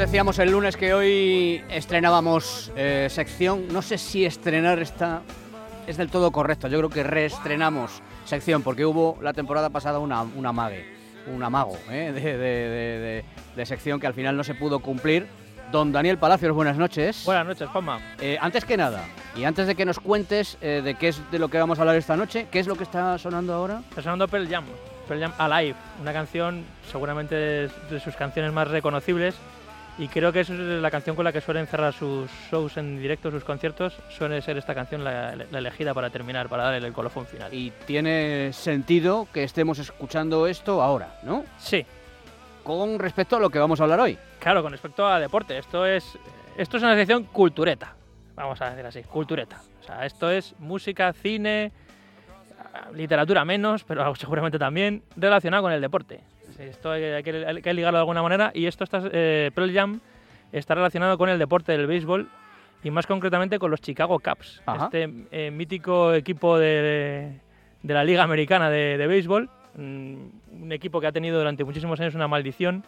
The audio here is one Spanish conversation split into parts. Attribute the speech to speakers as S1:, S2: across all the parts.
S1: Decíamos el lunes que hoy estrenábamos eh, sección. No sé si estrenar está es del todo correcto. Yo creo que reestrenamos sección porque hubo la temporada pasada una, una mague, un amago ¿eh? de, de- de- de sección que al final no se pudo cumplir. Don Daniel Palacios, buenas noches.
S2: Buenas noches, Juanma.
S1: Eh, antes que nada, y antes de que nos cuentes eh, de qué es de lo que vamos a hablar esta noche, ¿qué es lo que está sonando ahora?
S2: Está sonando Pearl Jam, Pearl Jam Alive, una canción seguramente de sus canciones más reconocibles y creo que eso es la canción con la que suelen cerrar sus shows en directo, sus conciertos, suele ser esta canción la, la elegida para terminar, para darle el colofón final.
S1: Y tiene sentido que estemos escuchando esto ahora, ¿no?
S2: Sí,
S1: Con respecto a lo que vamos a hablar hoy.
S2: claro, con respecto a deporte, esto es, esto es una sección cultureta, vamos a decir así, cultureta. O sea, esto es música, cine, literatura menos, pero seguramente también relacionado con el deporte. Esto hay, hay que, hay que ligarlo de alguna manera y esto está, eh, Pearl Jam está relacionado con el deporte del béisbol y más concretamente con los Chicago Cubs,
S1: Ajá.
S2: este eh, mítico equipo de, de la Liga Americana de, de Béisbol, mm, un equipo que ha tenido durante muchísimos años una maldición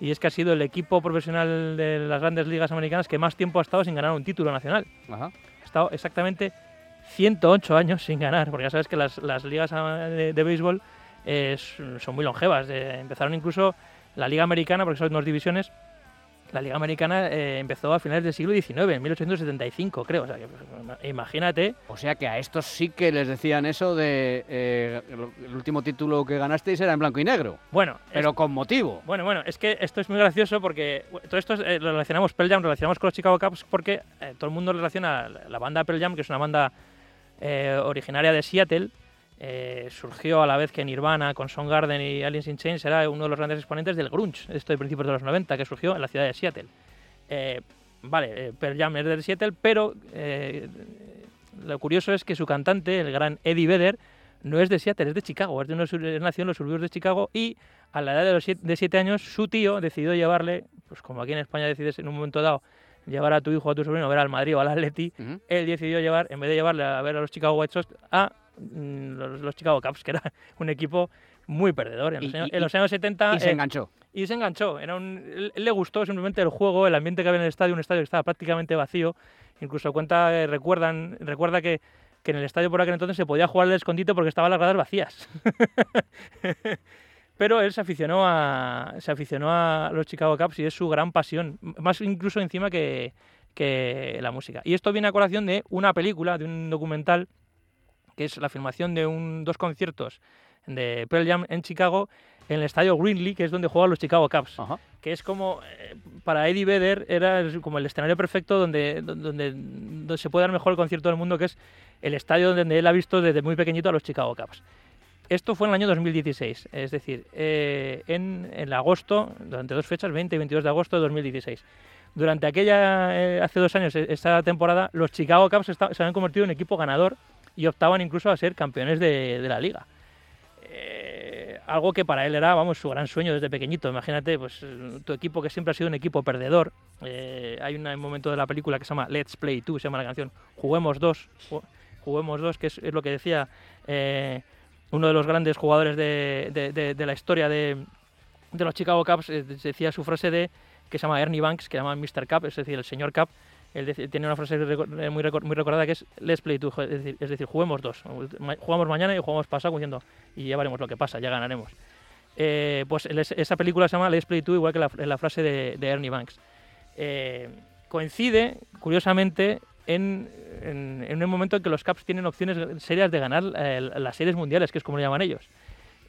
S2: y es que ha sido el equipo profesional de las grandes ligas americanas que más tiempo ha estado sin ganar un título nacional.
S1: Ajá.
S2: Ha estado exactamente 108 años sin ganar, porque ya sabes que las, las ligas ah, de, de béisbol eh, son muy longevas. eh, empezaron incluso la Liga Americana, porque son dos divisiones. La Liga Americana eh, empezó a finales del siglo XIX, en 1875, creo. O sea, que, imagínate.
S1: O sea que a estos sí que les decían eso de eh, el, último título que ganasteis era en blanco y negro,
S2: Bueno, es-
S1: pero con motivo.
S2: Bueno, bueno, es que esto es muy gracioso porque todo esto eh, lo relacionamos Pearl Jam, lo relacionamos con los Chicago Cubs porque eh, todo el mundo relaciona la, la banda Pearl Jam, que es una banda eh, originaria de Seattle, eh, surgió a la vez que Nirvana con Soundgarden y Aliens in Chains era uno de los grandes exponentes del grunge, esto de principios de los 90, que surgió en la ciudad de Seattle. Eh, vale, eh, Pearl Jam es de Seattle, pero eh, lo curioso es que su cantante, el gran Eddie Vedder, no es de Seattle, es de Chicago, es de es nació en los suburbios de Chicago y a la edad de los siete, de siete años su tío decidió llevarle, pues como aquí en España decides en un momento dado llevar a tu hijo o a tu sobrino a ver al Madrid o al Atleti,
S1: Ujú.
S2: él decidió llevar, en vez de llevarle a ver a los Chicago White Sox, a los, los Chicago Cubs, que era un equipo muy perdedor. En los, años,
S1: y-
S2: en los años 70
S1: Y se
S2: eh,
S1: enganchó.
S2: y se enganchó. Era un, le gustó simplemente el juego, el ambiente que había en el estadio, un estadio que estaba prácticamente vacío. Incluso cuenta, eh, recuerdan, recuerda que, que en el estadio por aquel entonces se podía jugar al escondite porque estaban las gradas vacías. Pero él se aficionó a se aficionó a los Chicago Cubs y es su gran pasión, más incluso encima que, que la música. Y esto viene a colación de una película, de un documental, que es la filmación de un, dos conciertos de Pearl Jam en Chicago en el estadio Greenlee, que es donde juegan los Chicago Cubs
S1: Ajá.
S2: que es como eh, para Eddie Vedder era como el escenario perfecto donde, donde, donde se puede dar mejor el concierto del mundo, que es el estadio donde él ha visto desde muy pequeñito a los Chicago Cubs. Esto fue en el año 2016, es decir, eh, en, en agosto, durante dos fechas, 20 y 22 de agosto de 2016. Durante aquella, eh, hace dos años, eh, esta temporada, los Chicago Cubs se habían convertido en equipo ganador y optaban incluso a ser campeones de, de la liga. Eh, algo que para él era, vamos, su gran sueño desde pequeñito. Imagínate, pues, tu equipo que siempre ha sido un equipo perdedor. Eh, hay un momento de la película que se llama Let's Play 2, se llama la canción Juguemos dos, ju- Juguemos dos, que es, es lo que decía eh, uno de los grandes jugadores de, de- de- de la historia de, de los Chicago Cubs. eh, decía su frase de que se llama Ernie Banks, que llama Mr. Cup, es decir, el señor Cup. Él tiene una frase eh, muy, recor- muy recordada que es Let's play two, es decir, es decir, juguemos dos. Jugamos mañana y jugamos pasado diciendo y ya veremos lo que pasa, ya ganaremos. Eh, pues esa película se llama Let's Play 2, igual que la, la frase de, de Ernie Banks. Eh, coincide, curiosamente, en, en, en un momento en que los Caps tienen opciones serias de ganar eh, las series mundiales, que es como lo llaman ellos.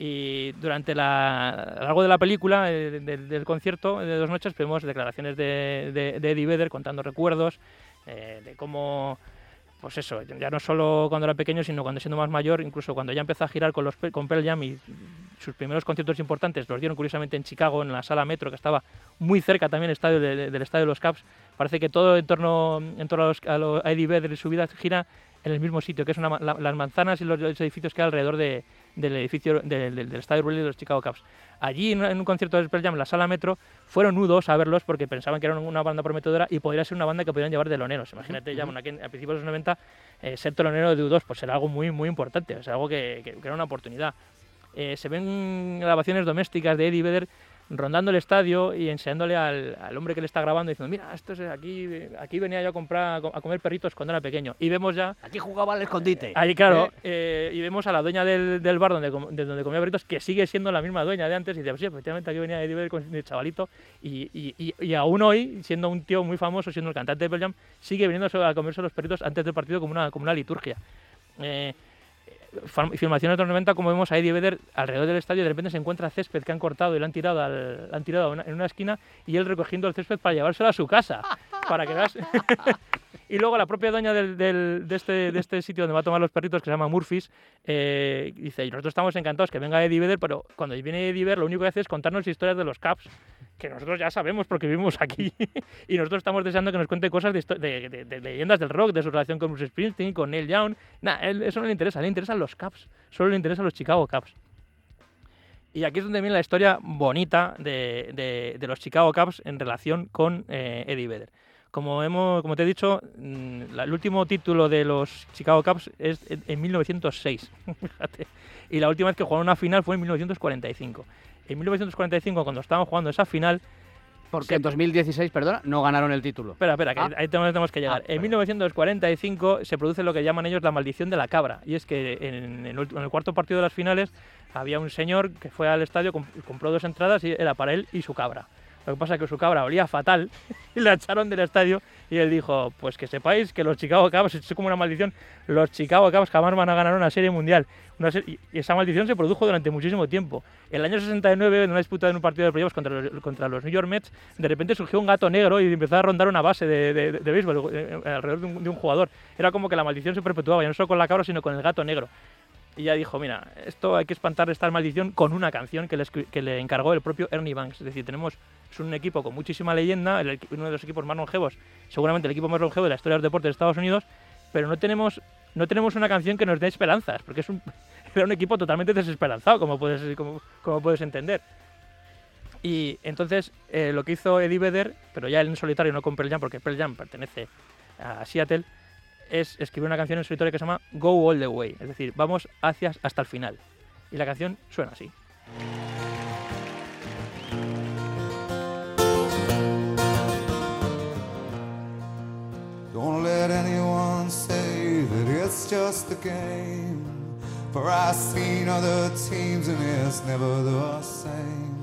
S2: Y durante la, a lo largo de la película, eh, del, del concierto de dos noches, vemos declaraciones de, de, de Eddie Vedder contando recuerdos eh, de cómo, pues eso, ya no solo cuando era pequeño, sino cuando siendo más mayor, incluso cuando ya empezó a girar con, los, con Pearl Jam y sus primeros conciertos importantes los dieron curiosamente en Chicago, en la sala Metro, que estaba muy cerca también del estadio de- de- del estadio de los Caps. Parece que todo en torno, en torno a, los, a, a Eddie Vedder y su vida gira en el mismo sitio, que es una la- las manzanas y los, los edificios que hay alrededor de, del edificio del, del- del estadio Wrigley de los Chicago Cubs. Allí, en, un concierto de Pearl Jam en la sala Metro, fueron nudos a verlos porque pensaban que eran una banda prometedora y podría ser una banda que podrían llevar de loneros. Imagínate, ya bueno, aquí a principios de los 90, eh, ser telonero de U2 pues era algo muy, muy importante, o sea, algo que, que- que era una oportunidad. Eh, se ven grabaciones domésticas de Eddie Vedder rondando el estadio y enseñándole al, al hombre que le está grabando diciendo, mira, esto es aquí, aquí venía yo a comprar a comer perritos cuando era pequeño. Y vemos ya...
S1: Aquí jugaba al escondite.
S2: Ahí, claro, eh, y vemos a la dueña del, del bar donde, de donde comía perritos, que sigue siendo la misma dueña de antes, y dice, pues sí, efectivamente aquí venía Eddie con el chavalito, y, y, y, y aún hoy, siendo un tío muy famoso, siendo el cantante de Pearl Jam, sigue viniendo a comerse los perritos antes del partido como una, como una liturgia. Eh, filmaciones de los 90, como vemos a Eddie Vedder alrededor del estadio, de repente se encuentra césped que han cortado y lo han tirado, al- han tirado en una esquina y él recogiendo el césped para llevárselo a su casa. para que veas. y luego la propia dueña del- del- de, este, de este sitio donde va a tomar los perritos, que se llama Murphys, eh, dice, nosotros estamos encantados que venga Eddie Vedder, pero cuando viene Eddie Vedder lo único que hace es contarnos historias de los Caps, que nosotros ya sabemos porque vivimos aquí. y nosotros estamos deseando que nos cuente cosas de, de- de- de leyendas del rock, de su relación con Bruce Springsteen, con Neil Young. Nah, él- eso no le interesa, le interesan los Caps, solo le interesan los Chicago Caps. Y aquí es donde viene la historia bonita de, los Chicago Cubs en relación con eh, Eddie Vedder. Como, hemos, como te he dicho, mm, el último título de los Chicago Cubs es en, en 1906. fíjate. y la última vez que jugaron una final fue en 1945. En 1945, cuando estaban jugando esa final,
S1: Porque en 2016, perdona, no ganaron el título.
S2: Espera, espera, que
S1: Ah.
S2: ahí tenemos, que llegar.
S1: Ah,
S2: en
S1: vale.
S2: 1945 se produce lo que llaman ellos la maldición de la cabra. Y es que en en el cuarto partido de las finales había un señor que fue al estadio, comp- compró dos entradas y era para él y su cabra. Lo que pasa es que su cabra olía fatal y la echaron del estadio y él dijo, pues que sepáis que los Chicago Cubs, es como una maldición, los Chicago Cubs jamás van a ganar una serie mundial. Y esa maldición se produjo durante muchísimo tiempo. En el año 69, en una disputa de un partido de playoffs contra los, contra los New York Mets, de repente surgió un gato negro y empezó a rondar una base de, de- de béisbol eh, alrededor de un, de un jugador. Era como que la maldición se perpetuaba, ya no solo con la cabra, sino con el gato negro. Y ya dijo, mira, esto hay que espantar esta maldición con una canción que le, que le encargó el propio Ernie Banks. Es decir, tenemos es un equipo con muchísima leyenda, el uno de los equipos más longevos, seguramente el equipo más longevo de la historia del deporte de Estados Unidos, pero no tenemos, no tenemos una canción que nos dé esperanzas, porque es un, era un equipo totalmente desesperanzado, como puedes, como, como puedes entender. Y entonces eh, lo que hizo Eddie Vedder, pero ya él en solitario, no con Pearl Jam, porque Pearl Jam pertenece a Seattle, es escribir una canción en solitario que se llama Go All the Way, es decir, vamos hacia hasta el final. Y la canción suena así.
S3: Don't let anyone say that it's just a game. For I've seen other teams and it's never the same.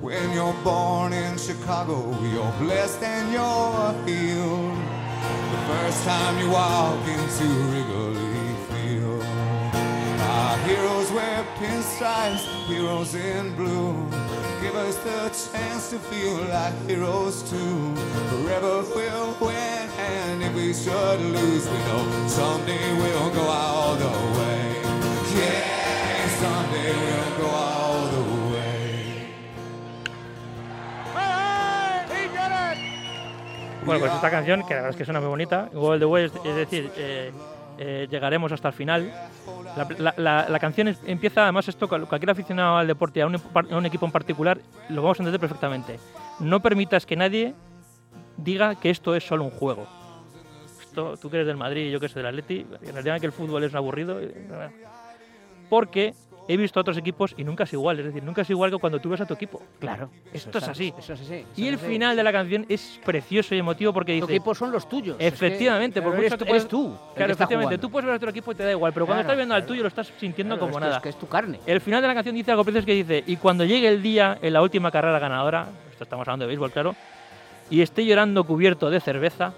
S3: When you're born in Chicago, you're blessed and you're healed. First time you walk into Wrigley Field. Our heroes wear pinstripes, heroes in blue. Give us the chance to feel like heroes too. Forever we'll win, and if we should lose, we know someday we'll go all the way. Yeah, someday we'll go all
S2: Bueno, pues esta canción, que la verdad es que suena muy bonita, Go All the Way, es, decir, eh, eh, llegaremos hasta el final. La, la- la- la canción es- empieza, además, esto, cual- cualquier aficionado al deporte, a un, a un equipo en particular, lo vamos a entender perfectamente. No permitas que nadie diga que esto es solo un juego. Esto, tú que eres del Madrid y yo que soy del Atleti, en realidad que el fútbol es aburrido. eh, Porque he visto a otros equipos y nunca es igual. Es decir, nunca es igual que cuando tú ves a tu equipo.
S1: Claro.
S2: Esto
S1: eso
S2: es así.
S1: Eso es así. eso
S2: Y
S1: es
S2: el
S1: así.
S2: final de la canción es precioso y emotivo porque
S1: Tu
S2: dice...
S1: equipo son los tuyos. es que-
S2: Efectivamente, por
S1: eres,
S2: que
S1: eres tú.
S2: Claro, efectivamente, tú puedes ver a otro equipo y te da igual, pero cuando
S1: Claro,
S2: estás viendo al tuyo lo estás sintiendo
S1: Claro,
S2: como nada.
S1: Es que es tu carne.
S2: El final de la canción dice algo precioso que dice, y cuando llegue el día en la última carrera ganadora, esto estamos hablando de béisbol, claro, y esté llorando cubierto de cerveza,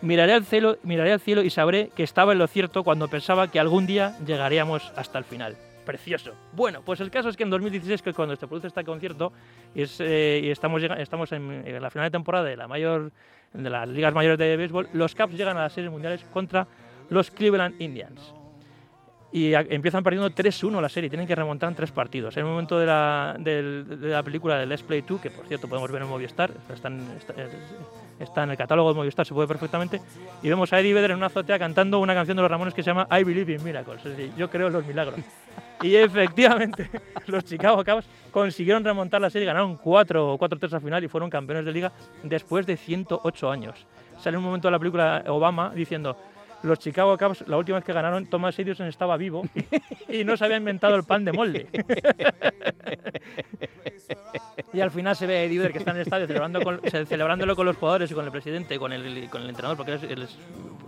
S2: miraré al cielo, miraré al cielo y sabré que estaba en lo cierto cuando pensaba que algún día llegaríamos hasta el final. Precioso. Bueno, pues el caso es que en 2016, que cuando se produce este concierto, es, eh, y estamos, estamos en, en la final de temporada de la mayor de las ligas mayores de béisbol, los Caps llegan a las series mundiales contra los Cleveland Indians y a- empiezan perdiendo 3-1 la serie, tienen que remontar en tres partidos. En el momento de la, del- de la película de Let's Play 2, que por cierto podemos ver en Movistar, está en, está, está en el catálogo de Movistar, se puede perfectamente, y vemos a Eddie Vedder en una azotea cantando una canción de los Ramones que se llama I Believe in Miracles, es decir, yo creo en los milagros. Y efectivamente, los Chicago Cubs consiguieron remontar la serie, ganaron 4 o 4-3 al final y fueron campeones de liga después de 108 años. Sale un momento de la película Obama diciendo, los Chicago Cubs, la última vez que ganaron, Thomas Edison estaba vivo y no se había inventado el pan de molde. Y al final se ve a Eddie Vedder que está en el estadio celebrándolo con los jugadores y con el presidente y con el, entrenador, porque él,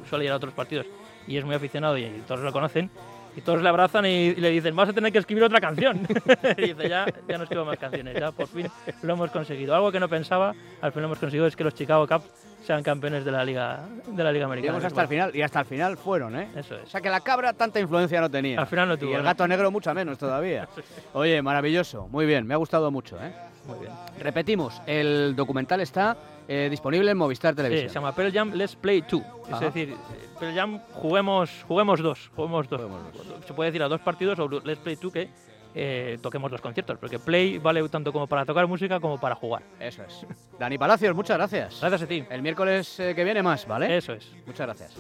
S2: suele ir a otros partidos y es muy aficionado y, todos lo conocen. Y todos le abrazan y, y le dicen, vas a tener que escribir otra canción. y dice, ya, ya no escribo más canciones, ya por fin lo hemos conseguido. Algo que no pensaba, al fin lo hemos conseguido, es que los Chicago Cubs sean campeones de la Liga, de la Liga Americana.
S1: Llegamos hasta el final y hasta el final fueron, ¿eh?
S2: Eso es.
S1: O sea que la cabra tanta influencia no tenía.
S2: Al final no tuvo,
S1: Y el
S2: ¿no?
S1: gato negro mucha menos todavía. Oye, maravilloso. Muy bien, me ha gustado mucho, ¿eh?
S2: Muy bien.
S1: Repetimos, el documental está eh, disponible en Movistar
S2: Sí,
S1: Televisión.
S2: se llama Pearl Jam Let's Play 2. Es decir, eh, Pearl Jam juguemos, juguemos dos. Juguemos dos.
S1: Juguemos
S2: Se puede decir a dos partidos o Let's Play 2 que eh, toquemos los conciertos, porque Play vale tanto como para tocar música como para jugar.
S1: Eso es. Dani Palacios, muchas gracias.
S2: Gracias a ti.
S1: El miércoles eh, que viene más, ¿vale?
S2: Eso es.
S1: Muchas gracias.